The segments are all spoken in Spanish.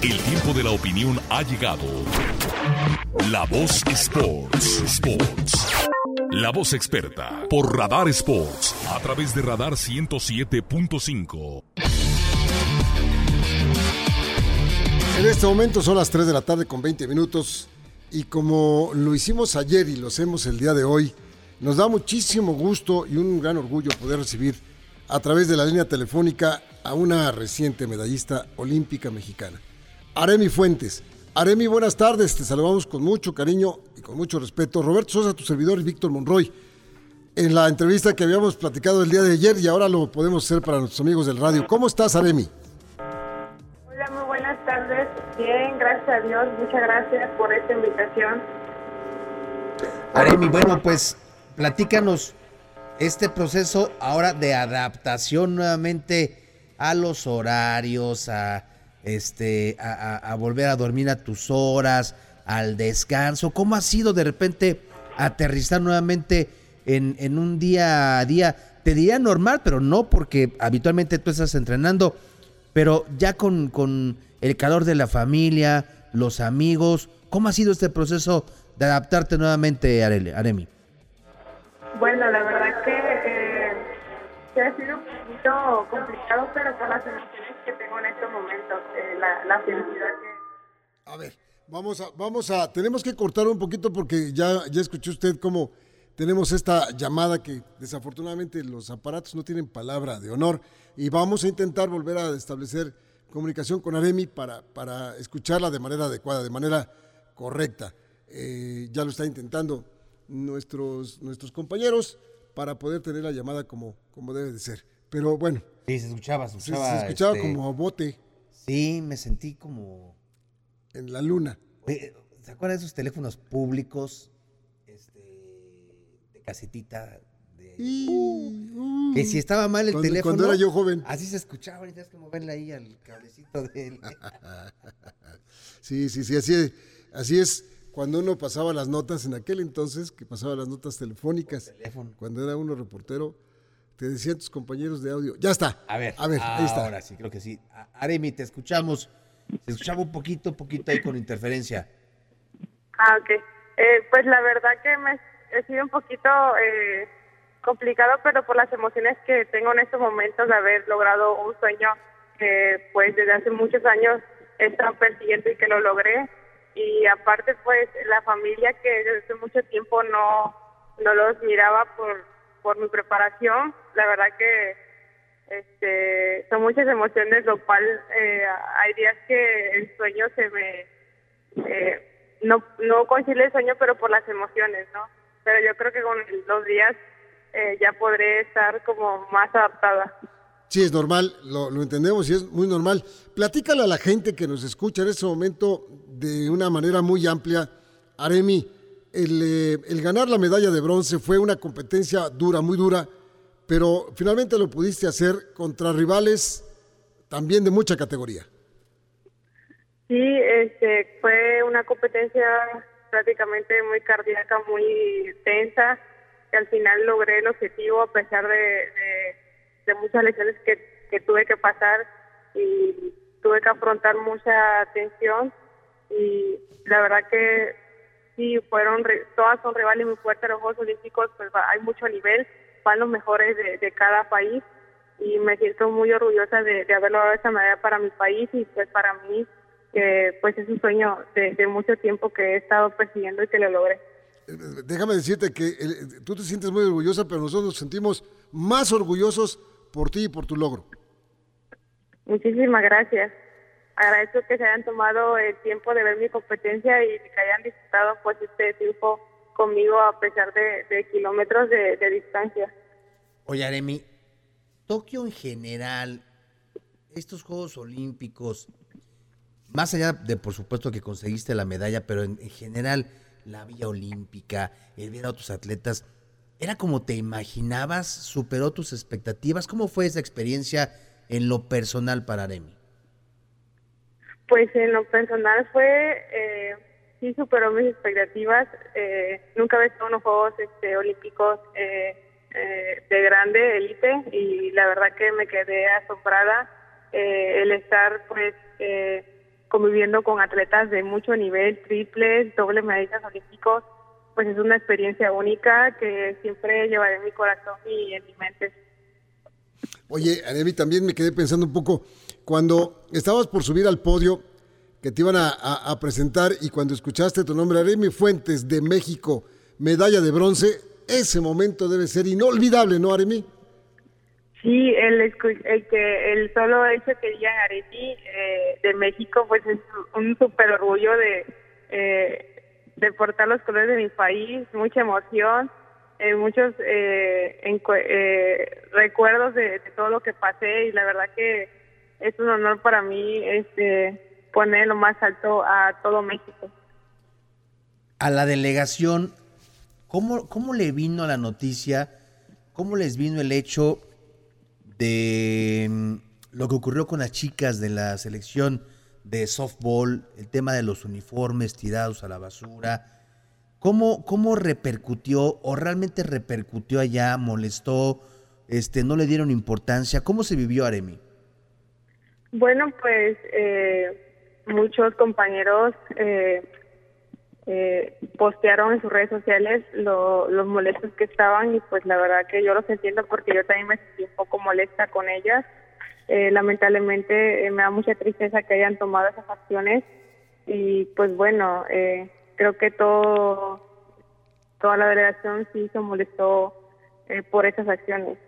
El tiempo de la opinión ha llegado. La voz Sports. Sports. La voz experta por Radar Sports a través de Radar 107.5. En este momento son las 3 de la tarde con 20 minutos y como lo hicimos ayer y lo hacemos el día de hoy, nos da muchísimo gusto y un gran orgullo poder recibir a través de la línea telefónica a una reciente medallista olímpica mexicana, Aremi Fuentes. Aremi, buenas tardes, te saludamos con mucho cariño y con mucho respeto. Roberto Sosa, tu servidor y Víctor Monroy. En la entrevista que habíamos platicado el día de ayer y ahora lo podemos hacer para nuestros amigos del radio. ¿Cómo estás, Aremi? Hola, muy buenas tardes. Bien, gracias a Dios. Muchas gracias por esta invitación. Aremi, bueno, pues platícanos este proceso ahora de adaptación nuevamente a los horarios, a este, a, a- a volver a dormir a tus horas, al descanso. ¿Cómo ha sido de repente aterrizar nuevamente en, en un día a día? Te diría normal, pero no porque habitualmente tú estás entrenando, pero ya con, con el calor de la familia, los amigos. ¿Cómo ha sido este proceso de adaptarte nuevamente, Aremi? Bueno, la verdad que, eh, ha sido un poquito complicado, pero por las emociones tengo en estos momentos, eh, la, felicidad. A ver, vamos a, vamos a, tenemos que cortar un poquito porque ya, ya escuchó usted cómo tenemos esta llamada que desafortunadamente los aparatos no tienen palabra de honor y vamos a intentar volver a establecer comunicación con Aremi para, para escucharla de manera adecuada, de manera correcta. Eh, ya lo está intentando nuestros, nuestros compañeros para poder tener la llamada como, como debe de ser. Pero bueno, Sí, se escuchaba, se, se escuchaba este, como bote Sí, me sentí como... en la luna. Oye, ¿Se acuerdan de esos teléfonos públicos este, de casetita? De, Y- que si estaba mal el Cuando- teléfono... cuando era yo joven. Así se escuchaba, y tenías que moverle ahí al cablecito de él. Sí, sí, sí, así, así es cuando uno pasaba las notas en aquel entonces, que pasaba las notas telefónicas. teléfono. Cuando era uno reportero, te decían tus compañeros de audio. Ya está. A ver, a ver, ahí está. ahora sí, creo que sí. A- Aremi, te escuchamos. Se escuchaba un poquito, poquito ahí con interferencia. Ah, ok. Eh, pues la verdad que me ha sido un poquito eh, complicado, pero por las emociones que tengo en estos momentos de haber logrado un sueño que pues desde hace muchos años he estado persiguiendo y que lo logré. Y aparte pues la familia que desde hace mucho tiempo no, no los miraba por, por mi preparación, la verdad que este, son muchas emociones, lo cual eh, hay días que el sueño se me... eh, no, no coincide el sueño, pero por las emociones, ¿no? Pero yo creo que con los días eh, ya podré estar como más adaptada. Sí, es normal, lo, lo entendemos y es muy normal. Platícale a la gente que nos escucha en este momento de una manera muy amplia. Aremi, el, eh, el ganar la medalla de bronce fue una competencia dura, muy dura, pero finalmente lo pudiste hacer contra rivales también de mucha categoría. Sí, este, fue una competencia prácticamente muy cardíaca, muy tensa, que al final logré el objetivo a pesar de, de, de muchas lesiones que, que tuve que pasar y tuve que afrontar mucha tensión y la verdad que sí, fueron ri- todas son rivales muy fuertes, los Juegos Olímpicos pues va- hay mucho nivel, van los mejores de, de cada país y me siento muy orgullosa de, de haber logrado esta medalla para mi país y pues para mí que pues es un sueño de, de mucho tiempo que he estado persiguiendo y que lo logré. Eh, Déjame decirte que eh, tú te sientes muy orgullosa, pero nosotros nos sentimos más orgullosos por ti y por tu logro. Muchísimas gracias. Agradezco que se hayan tomado el tiempo de ver mi competencia y que hayan disfrutado pues este triunfo conmigo a pesar de, kilómetros de, distancia. Oye, Aremi, Tokio en general, estos Juegos Olímpicos, más allá de por supuesto que conseguiste la medalla, pero en, en general la vía olímpica, el ver a otros atletas, ¿era como te imaginabas? ¿Superó tus expectativas? ¿Cómo fue esa experiencia en lo personal para Aremi? Pues en lo personal fue, eh, sí superó mis expectativas. Eh, nunca había estado en unos Juegos este, Olímpicos eh, eh, de grande, élite, y la verdad que me quedé asombrada eh, el estar pues eh, conviviendo con atletas de mucho nivel, triples, doble medallas olímpicos, pues es una experiencia única que siempre llevaré en mi corazón y en mi mente. Oye, Aremi, también me quedé pensando un poco, cuando estabas por subir al podio, que te iban a, presentar y cuando escuchaste tu nombre, Aremi Fuentes de México, medalla de bronce, ese momento debe ser inolvidable, ¿no, Aremi? Sí, el, el que el solo hecho que digan Areti eh, de México, pues es un súper orgullo de, eh, de portar los colores de mi país, mucha emoción, eh, muchos eh, eh, recuerdos de, de todo lo que pasé y la verdad que es un honor para mí este poner lo más alto a todo México. A la delegación, ¿cómo, cómo le vino la noticia? ¿Cómo les vino el hecho de mm, lo que ocurrió con las chicas de la selección de softball, el tema de los uniformes tirados a la basura? ¿Cómo, cómo repercutió o realmente repercutió allá, molestó, este, no le dieron importancia? ¿Cómo se vivió Aremi? Bueno, pues eh, muchos compañeros eh, eh, postearon en sus redes sociales lo, los molestos que estaban y pues la verdad que yo los entiendo porque yo también me sentí un poco molesta con ellas. Eh, lamentablemente eh, me da mucha tristeza que hayan tomado esas acciones y pues bueno, eh, creo que todo toda la delegación sí se molestó eh, por esas acciones.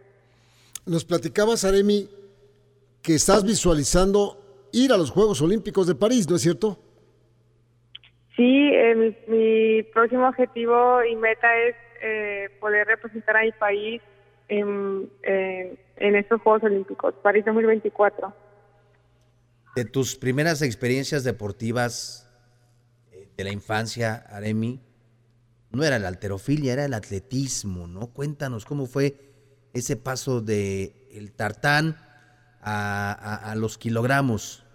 Nos platicabas, Aremi, que estás visualizando ir a los Juegos Olímpicos de París, ¿no es cierto? Sí, eh, mi, mi próximo objetivo y meta es eh, poder representar a mi país en, en, en estos Juegos Olímpicos, París 2024. De tus primeras experiencias deportivas de la infancia, Aremi, no era la alterofilia, era el atletismo, ¿no? Cuéntanos cómo fue ese paso de el tartán a, los kilogramos.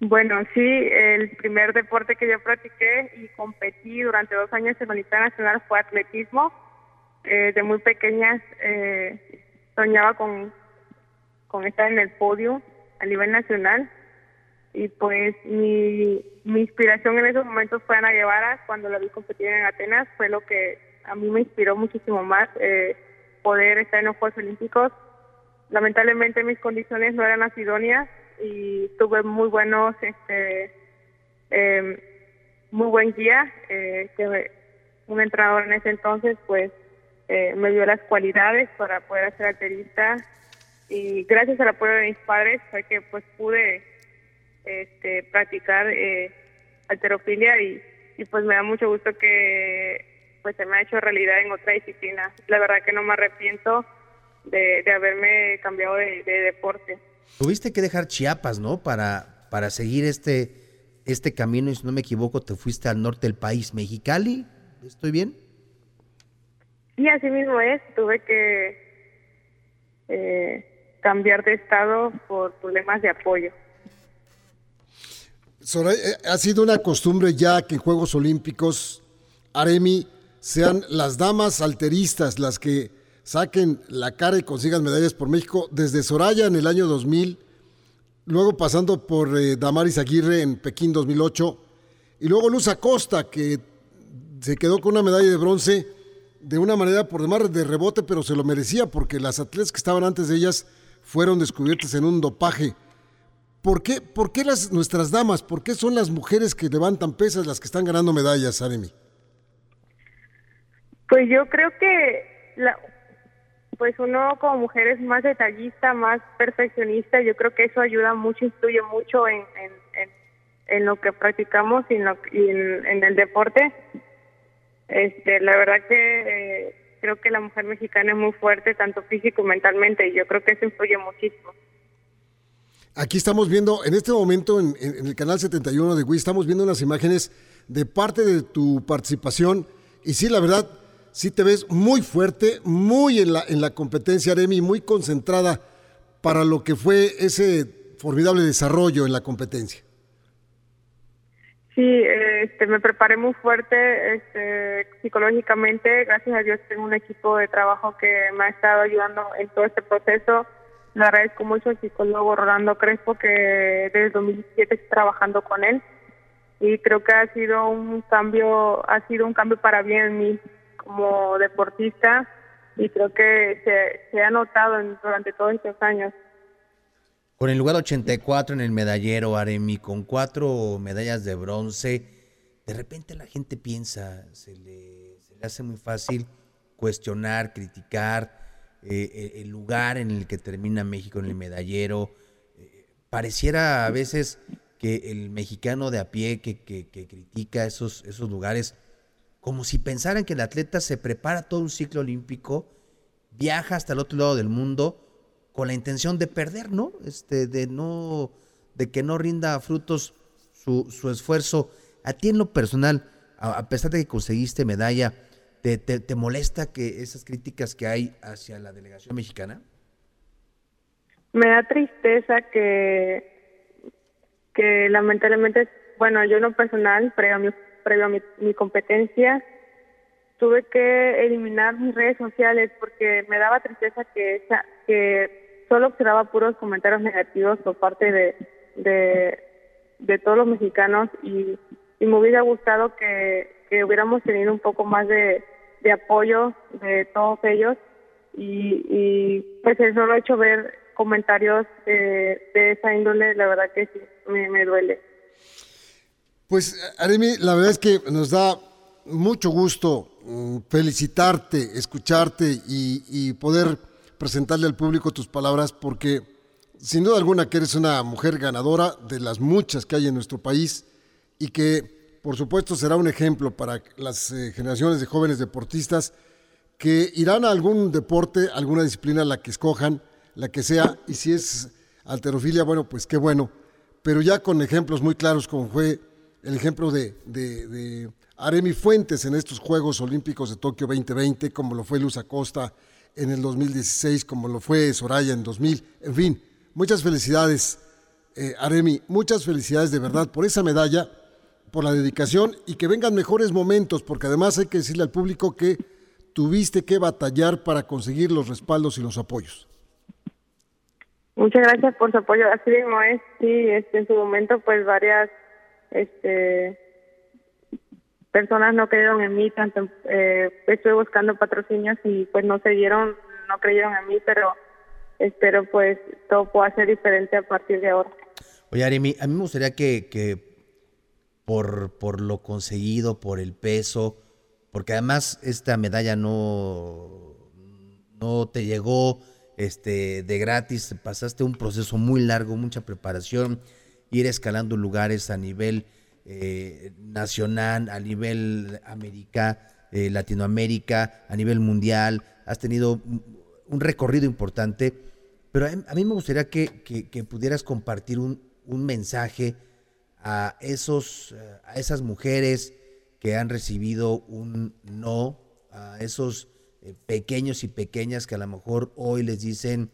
Bueno, sí, el primer deporte que yo practiqué y competí durante dos años en la Olimpiada Nacional fue atletismo. Eh, de muy pequeñas eh, soñaba con, con estar en el podio a nivel nacional y pues mi, mi inspiración en esos momentos fue Ana Guevara. Cuando la vi competir en Atenas fue lo que a mí me inspiró muchísimo más eh, poder estar en los Juegos Olímpicos. Lamentablemente mis condiciones no eran las idóneas y tuve muy buenos este eh, muy buen guía eh, que un entrenador en ese entonces pues eh, me dio las cualidades para poder ser alterista. Y gracias al apoyo de mis padres fue que pues pude este practicar eh, alterofilia y, y pues me da mucho gusto que pues se me ha hecho realidad en otra disciplina la verdad que no me arrepiento de, de haberme cambiado de, de deporte Tuviste que dejar Chiapas, ¿no? Para, para seguir este, este camino y si no me equivoco te fuiste al norte del país, Mexicali, ¿estoy bien? y así mismo es tuve que eh, cambiar de estado por problemas de apoyo Eh, ha sido una costumbre ya que en Juegos Olímpicos, Aremi, sean las damas alteristas las que saquen la cara y consigan medallas por México, desde Soraya en el año 2000, luego pasando por eh, Damaris Aguirre en Pekín 2008, y luego Luz Acosta, que se quedó con una medalla de bronce de una manera por demás de rebote, pero se lo merecía porque las atletas que estaban antes de ellas fueron descubiertas en un dopaje. ¿Por qué, por qué las, nuestras damas, por qué son las mujeres que levantan pesas las que están ganando medallas, Aremi? Pues yo creo que la, pues uno como mujer es más detallista, más perfeccionista. Yo creo que eso ayuda mucho, influye mucho en, lo que practicamos y en, lo, y en, el deporte. Este, la verdad que eh, creo que la mujer mexicana es muy fuerte, tanto físico y mentalmente, y yo creo que eso influye muchísimo. Aquí estamos viendo, en este momento, en, el canal 71 de Wii, estamos viendo unas imágenes de parte de tu participación. Y sí, la verdad, sí te ves muy fuerte, muy en la, en la competencia, Aremi, muy concentrada para lo que fue ese formidable desarrollo en la competencia. Sí, este, me preparé muy fuerte este, psicológicamente. Gracias a Dios tengo un equipo de trabajo que me ha estado ayudando en todo este proceso. Le agradezco mucho al psicólogo Rolando Crespo que desde 2017 estoy trabajando con él y creo que ha sido un cambio, ha sido un cambio para bien en mí como deportista y creo que se, se ha notado durante todos estos años. Con el lugar 84 en el medallero, Aremi, con cuatro medallas de bronce, de repente la gente piensa, se le, hace muy fácil cuestionar, criticar eh, eh, el lugar en el que termina México en el medallero. Eh, pareciera a veces que el mexicano de a pie que, que, critica esos, esos lugares, como si pensaran que el atleta se prepara todo un ciclo olímpico, viaja hasta el otro lado del mundo, con la intención de perder, ¿no? Este, de no, de que no rinda frutos su, su esfuerzo. A ti en lo personal, a, pesar de que conseguiste medalla, ¿te, te, molesta que esas críticas que hay hacia la delegación mexicana? Me da tristeza que, que lamentablemente, bueno, yo en lo personal, previo a mi, previo a mi, mi competencia, tuve que eliminar mis redes sociales porque me daba tristeza que, esa, que solo observaba puros comentarios negativos por parte de, de, todos los mexicanos y, y me hubiera gustado que, que hubiéramos tenido un poco más de, de apoyo de todos ellos y, y pues eso lo ha hecho ver comentarios de, de esa índole, la verdad que sí, me, duele. Pues Aremi, la verdad es que nos da mucho gusto mm, felicitarte, escucharte y, poder presentarle al público tus palabras porque sin duda alguna que eres una mujer ganadora de las muchas que hay en nuestro país y que por supuesto será un ejemplo para las eh, generaciones de jóvenes deportistas que irán a algún deporte, alguna disciplina, la que escojan, la que sea, y si es alterofilia, bueno, pues qué bueno, pero ya con ejemplos muy claros como fue el ejemplo de Aremi Fuentes en estos Juegos Olímpicos de Tokio 2020, como lo fue Luz Acosta en el 2016, como lo fue Soraya en 2000. En fin, muchas felicidades, eh, Aremi, muchas felicidades de verdad por esa medalla, por la dedicación y que vengan mejores momentos, porque además hay que decirle al público que tuviste que batallar para conseguir los respaldos y los apoyos. Muchas gracias por su apoyo. Así mismo es, sí, este, en su momento, pues varias este, personas no creyeron en mí, tanto eh, estuve buscando patrocinios y pues no se dieron, no creyeron en mí, pero espero pues todo pueda ser diferente a partir de ahora. Oye, Aremi, a mí me gustaría que, que por, por lo conseguido, por el peso, porque además esta medalla no, no te llegó este, de gratis, pasaste un proceso muy largo, mucha preparación, ir escalando lugares a nivel eh, nacional, a nivel América, eh, Latinoamérica, a nivel mundial, has tenido un recorrido importante, pero a mí me gustaría que, pudieras compartir un, mensaje a, esos, a esas mujeres que han recibido un no, a esos eh, pequeños y pequeñas que a lo mejor hoy les dicen,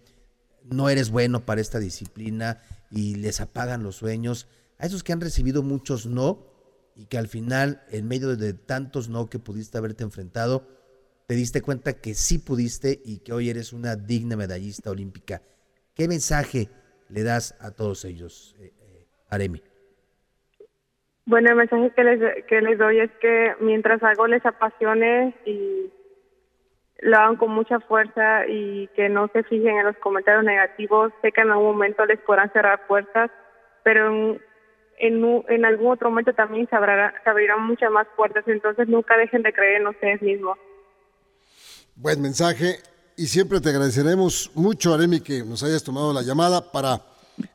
no eres bueno para esta disciplina y les apagan los sueños a esos que han recibido muchos no y que al final, en medio de tantos no que pudiste haberte enfrentado, te diste cuenta que sí pudiste y que hoy eres una digna medallista olímpica. ¿Qué mensaje le das a todos ellos, eh, eh, Aremi? Bueno, el mensaje que les, que les doy es que mientras algo les apasione y lo hagan con mucha fuerza y que no se fijen en los comentarios negativos, sé que en algún momento les podrán cerrar puertas, pero en, en, algún otro momento también se, abrirán muchas más puertas, entonces nunca dejen de creer en ustedes mismos. Buen mensaje y siempre te agradeceremos mucho, Aremi, que nos hayas tomado la llamada para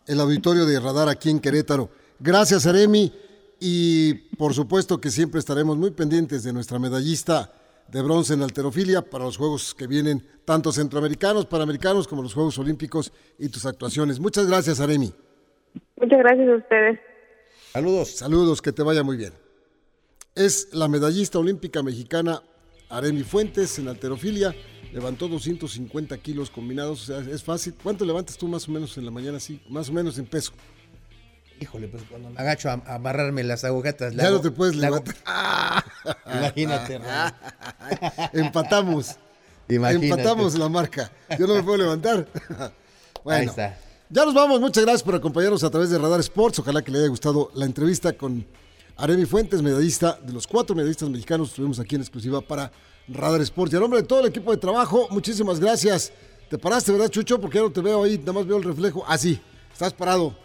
el auditorio de Radar aquí en Querétaro. Gracias, Aremi, y por supuesto que siempre estaremos muy pendientes de nuestra medallista de bronce en alterofilia para los Juegos que vienen, tanto centroamericanos, panamericanos como los Juegos Olímpicos y tus actuaciones. Muchas gracias, Aremi. Muchas gracias a ustedes. Saludos. Saludos, que te vaya muy bien. Es la medallista olímpica mexicana Aremi Fuentes en alterofilia. Levantó 250 kilos combinados, o sea, es fácil. ¿Cuánto levantas tú más o menos en la mañana? Sí, más o menos en peso. Híjole, pues cuando me agacho a, a amarrarme las agujetas. le Ya hago- no te puedes levantar. Imagínate. Empatamos. Imagínate. Empatamos la marca. Yo no me puedo levantar. Bueno, Ahí está. ya nos vamos. Muchas gracias por acompañarnos a través de Radar Sports. Ojalá que le haya gustado la entrevista con Aremi Fuentes, medallista de los cuatro medallistas mexicanos. Estuvimos aquí en exclusiva para Radar Sports. Y a nombre de todo el equipo de trabajo, muchísimas gracias. Te paraste, ¿verdad, Chucho? Porque ya no te veo ahí, nada más veo el reflejo. Ah, sí, estás parado.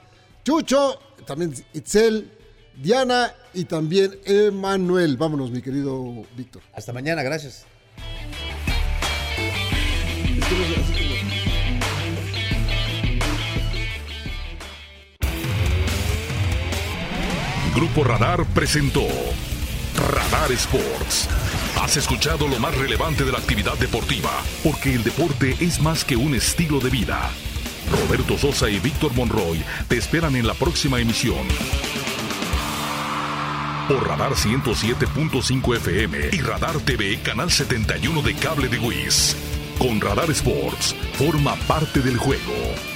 Chucho, también Itzel, Diana y también Emanuel. Vámonos, mi querido Víctor. Hasta mañana, gracias. Grupo Radar presentó Radar Sports. Has escuchado lo más relevante de la actividad deportiva, porque el deporte es más que un estilo de vida. Roberto Sosa y Víctor Monroy te esperan en la próxima emisión. Por Radar 107.5 FM y Radar TV Canal 71 de Cable de WIS. Con Radar Sports, forma parte del juego.